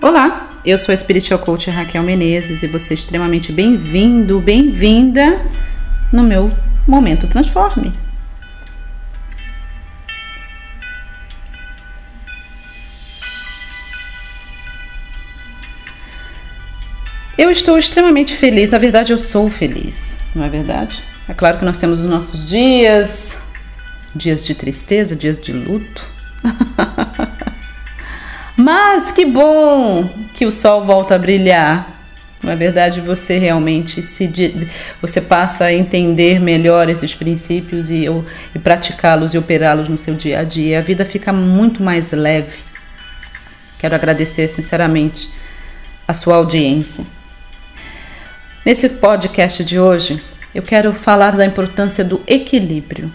Olá, eu sou a Spiritual Coach Raquel Menezes e você é extremamente bem-vindo, bem-vinda no meu Momento Transforme. Eu estou extremamente feliz, na verdade eu sou feliz, não é verdade? É claro que nós temos os nossos dias, dias de tristeza, dias de luto. Mas que bom que o sol volta a brilhar. Na verdade, você realmente se você passa a entender melhor esses princípios e, e praticá-los e operá-los no seu dia a dia. A vida fica muito mais leve. Quero agradecer sinceramente a sua audiência. Nesse podcast de hoje, eu quero falar da importância do equilíbrio,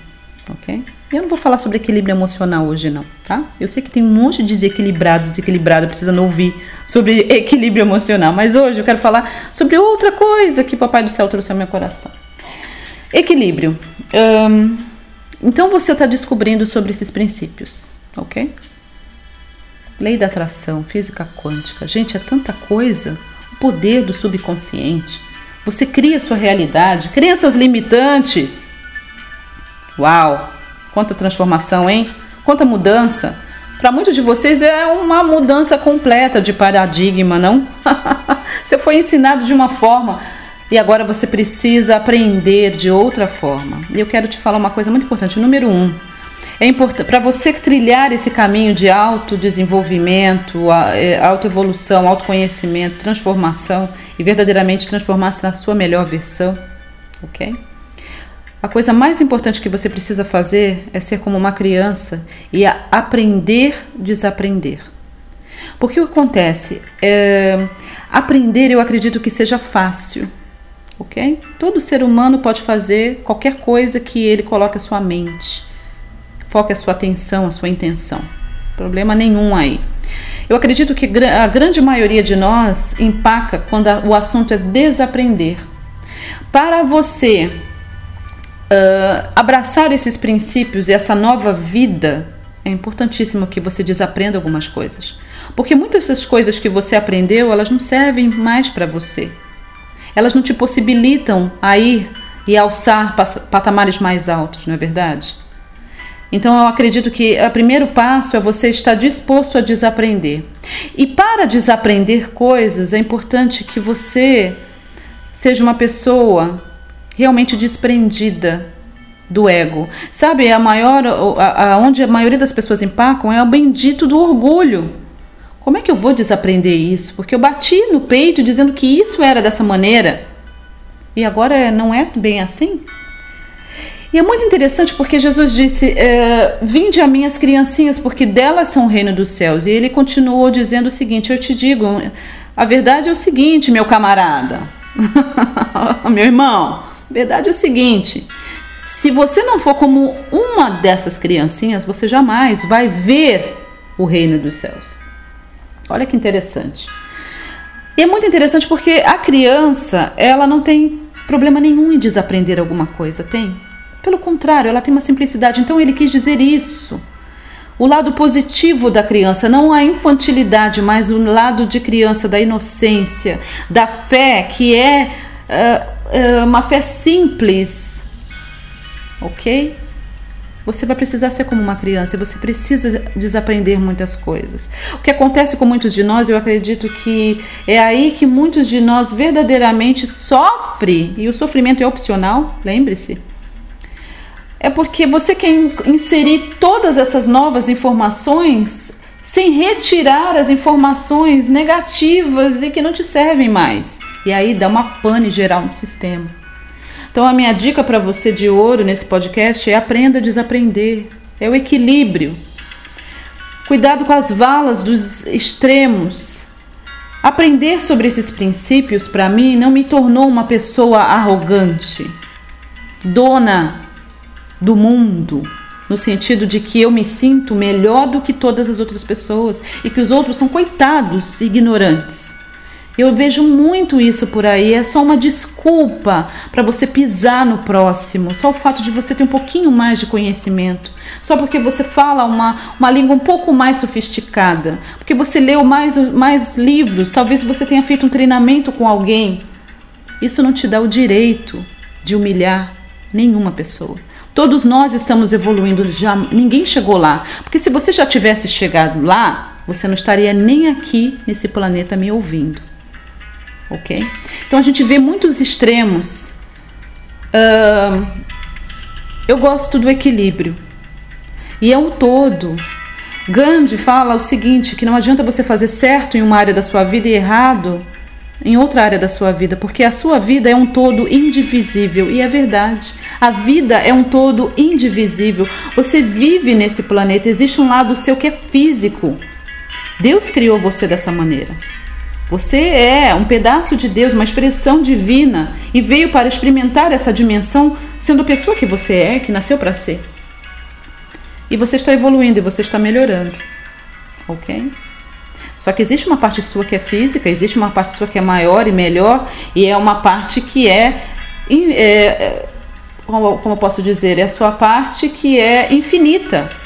ok? Eu não vou falar sobre equilíbrio emocional hoje, não, tá? Eu sei que tem um monte de desequilibrado, desequilibrada precisando ouvir sobre equilíbrio emocional, mas hoje eu quero falar sobre outra coisa que o Papai do Céu trouxe ao meu coração. Equilíbrio. Então você está descobrindo sobre esses princípios, ok? Lei da atração, física quântica. Gente, é tanta coisa. O poder do subconsciente. Você cria sua realidade, crenças limitantes. Uau! Quanta transformação, hein? Quanta mudança. Para muitos de vocês é uma mudança completa de paradigma, não? você foi ensinado de uma forma e agora você precisa aprender de outra forma. E eu quero te falar uma coisa muito importante. Número um, é importante para você trilhar esse caminho de autodesenvolvimento, é, autoevolução, autoconhecimento, transformação e verdadeiramente transformar-se na sua melhor versão, ok? A coisa mais importante que você precisa fazer é ser como uma criança e aprender desaprender. Porque o que acontece? É, aprender eu acredito que seja fácil, ok? Todo ser humano pode fazer qualquer coisa que ele coloque a sua mente, foque a sua atenção, a sua intenção. Problema nenhum aí. Eu acredito que a grande maioria de nós empaca quando o assunto é desaprender. Para você uh, abraçar esses princípios e essa nova vida, é importantíssimo que você desaprenda algumas coisas. Porque muitas das coisas que você aprendeu, elas não servem mais para você. Elas não te possibilitam a ir e alçar patamares mais altos, não é verdade? Então eu acredito que o primeiro passo é você estar disposto a desaprender. E para desaprender coisas, é importante que você seja uma pessoa realmente desprendida do ego. Sabe, a maior, a, a, onde a maioria das pessoas empacam é o bendito do orgulho. Como é que eu vou desaprender isso? Porque eu bati no peito dizendo que isso era dessa maneira e agora não é bem assim? E é muito interessante porque Jesus disse: é, Vinde a minhas criancinhas, porque delas são o reino dos céus. E ele continuou dizendo o seguinte: Eu te digo, a verdade é o seguinte, meu camarada, meu irmão, verdade é o seguinte: se você não for como uma dessas criancinhas, você jamais vai ver o reino dos céus. Olha que interessante. E é muito interessante porque a criança, ela não tem problema nenhum em desaprender alguma coisa, tem? Pelo contrário, ela tem uma simplicidade. Então ele quis dizer isso. O lado positivo da criança, não a infantilidade, mas o lado de criança, da inocência, da fé, que é uma fé simples, ok? Você vai precisar ser como uma criança você precisa desaprender muitas coisas. O que acontece com muitos de nós, eu acredito que é aí que muitos de nós verdadeiramente sofrem, e o sofrimento é opcional, lembre-se. É porque você quer inserir todas essas novas informações sem retirar as informações negativas e que não te servem mais. E aí dá uma pane geral no sistema. Então a minha dica para você de ouro nesse podcast é aprenda a desaprender. É o equilíbrio. Cuidado com as valas dos extremos. Aprender sobre esses princípios para mim não me tornou uma pessoa arrogante, dona do mundo, no sentido de que eu me sinto melhor do que todas as outras pessoas e que os outros são coitados ignorantes. Eu vejo muito isso por aí, é só uma desculpa para você pisar no próximo, só o fato de você ter um pouquinho mais de conhecimento, só porque você fala uma, uma língua um pouco mais sofisticada, porque você leu mais, mais livros, talvez você tenha feito um treinamento com alguém. Isso não te dá o direito de humilhar nenhuma pessoa. Todos nós estamos evoluindo, já ninguém chegou lá. Porque se você já tivesse chegado lá, você não estaria nem aqui nesse planeta me ouvindo ok? Então a gente vê muitos extremos. Uh, eu gosto do equilíbrio e é um todo. Gandhi fala o seguinte: que não adianta você fazer certo em uma área da sua vida e errado em outra área da sua vida, porque a sua vida é um todo indivisível e é verdade. A vida é um todo indivisível. Você vive nesse planeta, existe um lado seu que é físico. Deus criou você dessa maneira. Você é um pedaço de Deus, uma expressão divina e veio para experimentar essa dimensão sendo a pessoa que você é, que nasceu para ser. E você está evoluindo e você está melhorando. Ok? Só que existe uma parte sua que é física, existe uma parte sua que é maior e melhor, e é uma parte que é, é, é como, como eu posso dizer, é a sua parte que é infinita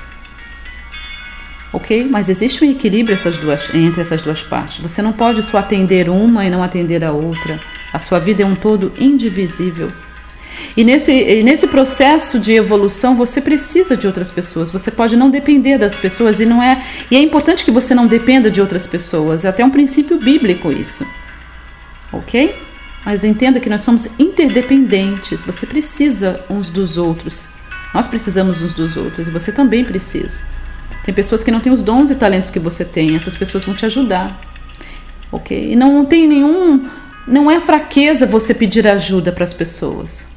ok? Mas existe um equilíbrio essas duas, entre essas duas partes. Você não pode só atender uma e não atender a outra. A sua vida é um todo indivisível. E nesse, e nesse processo de evolução você precisa de outras pessoas. Você pode não depender das pessoas e não é e é importante que você não dependa de outras pessoas. É até um princípio bíblico isso, ok? Mas entenda que nós somos interdependentes. Você precisa uns dos outros. Nós precisamos uns dos outros e você também precisa. Tem pessoas que não têm os dons e talentos que você tem, essas pessoas vão te ajudar. Ok? E não tem nenhum. Não é fraqueza você pedir ajuda para as pessoas.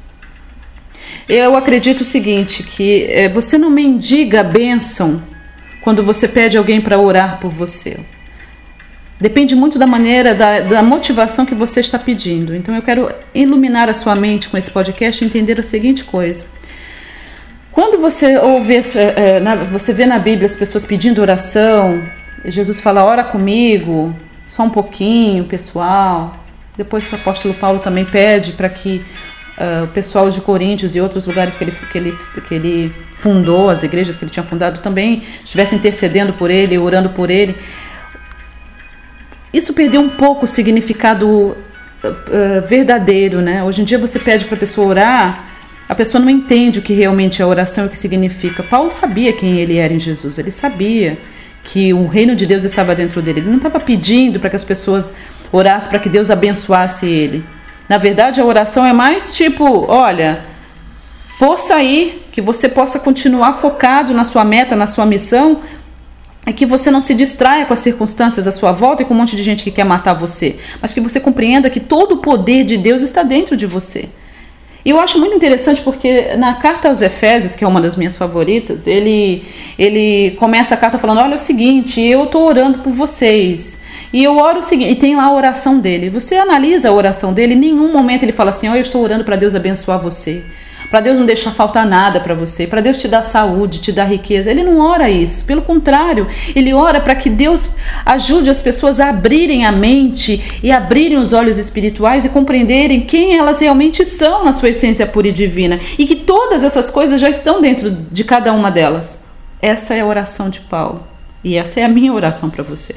Eu acredito o seguinte: que é, você não mendiga a bênção quando você pede alguém para orar por você. Depende muito da maneira, da, da, motivação que você está pedindo. Então eu quero iluminar a sua mente com esse podcast e entender a seguinte coisa. Quando você ouve, é, você vê na Bíblia as pessoas pedindo oração, Jesus fala, ora comigo, só um pouquinho, pessoal. Depois o apóstolo Paulo também pede para que uh, o pessoal de Coríntios e outros lugares que ele, que, ele, que ele fundou, as igrejas que ele tinha fundado, também estivessem intercedendo por ele, orando por ele. Isso perdeu um pouco o significado uh, verdadeiro, né? Hoje em dia você pede para a pessoa orar a pessoa não entende o que realmente é oração e o que significa. Paulo sabia quem ele era em Jesus, ele sabia que o reino de Deus estava dentro dele. Ele não estava pedindo para que as pessoas orassem para que Deus abençoasse ele. Na verdade, a oração é mais tipo: olha, força aí, que você possa continuar focado na sua meta, na sua missão, e que você não se distraia com as circunstâncias à sua volta e com um monte de gente que quer matar você, mas que você compreenda que todo o poder de Deus está dentro de você. Eu acho muito interessante porque na carta aos Efésios, que é uma das minhas favoritas, ele, ele começa a carta falando: Olha, é o seguinte, eu estou orando por vocês. E eu oro o seguinte, e tem lá a oração dele. Você analisa a oração dele, em nenhum momento ele fala assim: Olha, eu estou orando para Deus abençoar você para Deus não deixar faltar nada para você, para Deus te dar saúde, te dar riqueza. Ele não ora isso, pelo contrário, ele ora para que Deus ajude as pessoas a abrirem a mente e abrirem os olhos espirituais e compreenderem quem elas realmente são na sua essência pura e divina e que todas essas coisas já estão dentro de cada uma delas. Essa é a oração de Paulo e essa é a minha oração para você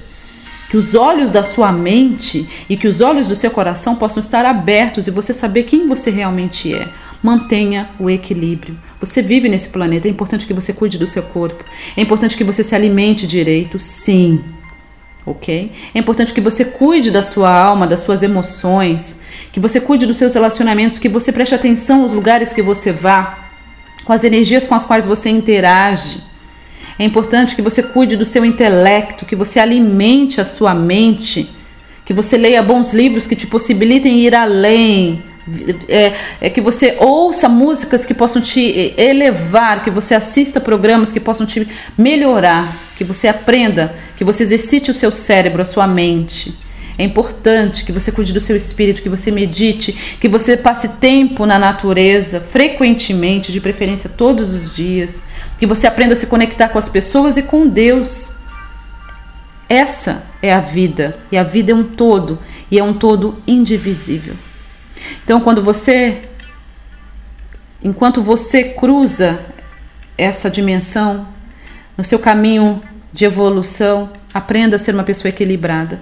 que os olhos da sua mente e que os olhos do seu coração possam estar abertos e você saber quem você realmente é mantenha o equilíbrio. Você vive nesse planeta, é importante que você cuide do seu corpo, é importante que você se alimente direito, sim. Ok? É importante que você cuide da sua alma, das suas emoções, que você cuide dos seus relacionamentos, que você preste atenção aos lugares que você vá, com as energias com as quais você interage. É importante que você cuide do seu intelecto, que você alimente a sua mente, que você leia bons livros que te possibilitem ir além, é, é, que você ouça músicas que possam te elevar, que você assista programas que possam te melhorar, que você aprenda, que você exercite o seu cérebro, a sua mente. É importante que você cuide do seu espírito, que você medite, que você passe tempo na natureza, frequentemente, de preferência todos os dias, que você aprenda a se conectar com as pessoas e com Deus. Essa é a vida, e a vida é um todo, e é um todo indivisível. Então, quando você, enquanto você cruza essa dimensão no seu caminho de evolução, aprenda a ser uma pessoa equilibrada.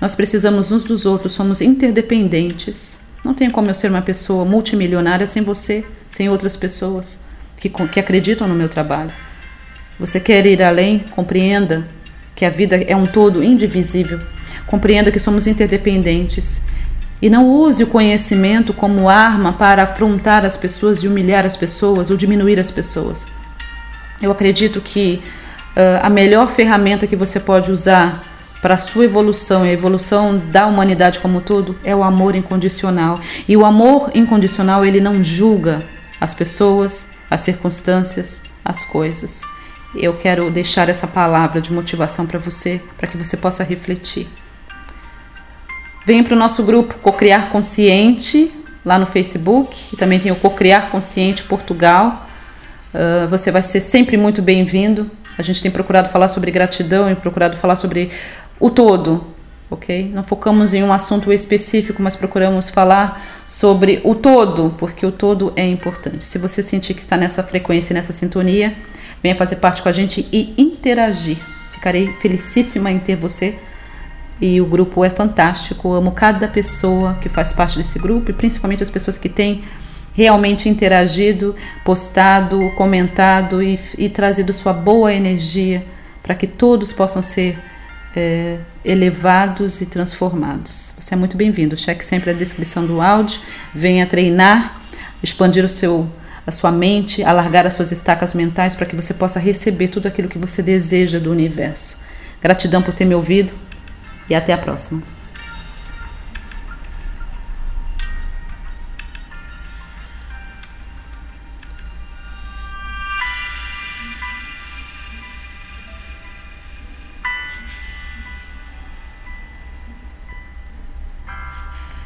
Nós precisamos uns dos outros, somos interdependentes. Não tem como eu ser uma pessoa multimilionária sem você, sem outras pessoas que, que acreditam no meu trabalho. Você quer ir além? Compreenda que a vida é um todo indivisível. Compreenda que somos interdependentes. E não use o conhecimento como arma para afrontar as pessoas e humilhar as pessoas ou diminuir as pessoas. Eu acredito que uh, a melhor ferramenta que você pode usar para a sua evolução e a evolução da humanidade como um todo é o amor incondicional. E o amor incondicional, ele não julga as pessoas, as circunstâncias, as coisas. Eu quero deixar essa palavra de motivação para você, para que você possa refletir. Venha para o nosso grupo Cocriar Consciente, lá no Facebook, e também tem o Cocriar Consciente Portugal. Uh, você vai ser sempre muito bem-vindo. A gente tem procurado falar sobre gratidão e procurado falar sobre o todo, ok? Não focamos em um assunto específico, mas procuramos falar sobre o todo, porque o todo é importante. Se você sentir que está nessa frequência, nessa sintonia, venha fazer parte com a gente e interagir. Ficarei felicíssima em ter você. E o grupo é fantástico. Amo cada pessoa que faz parte desse grupo e principalmente as pessoas que têm realmente interagido, postado, comentado e, e trazido sua boa energia para que todos possam ser é, elevados e transformados. Você é muito bem-vindo. Cheque sempre a descrição do áudio. Venha treinar, expandir o seu, a sua mente, alargar as suas estacas mentais para que você possa receber tudo aquilo que você deseja do universo. Gratidão por ter me ouvido e até a próxima.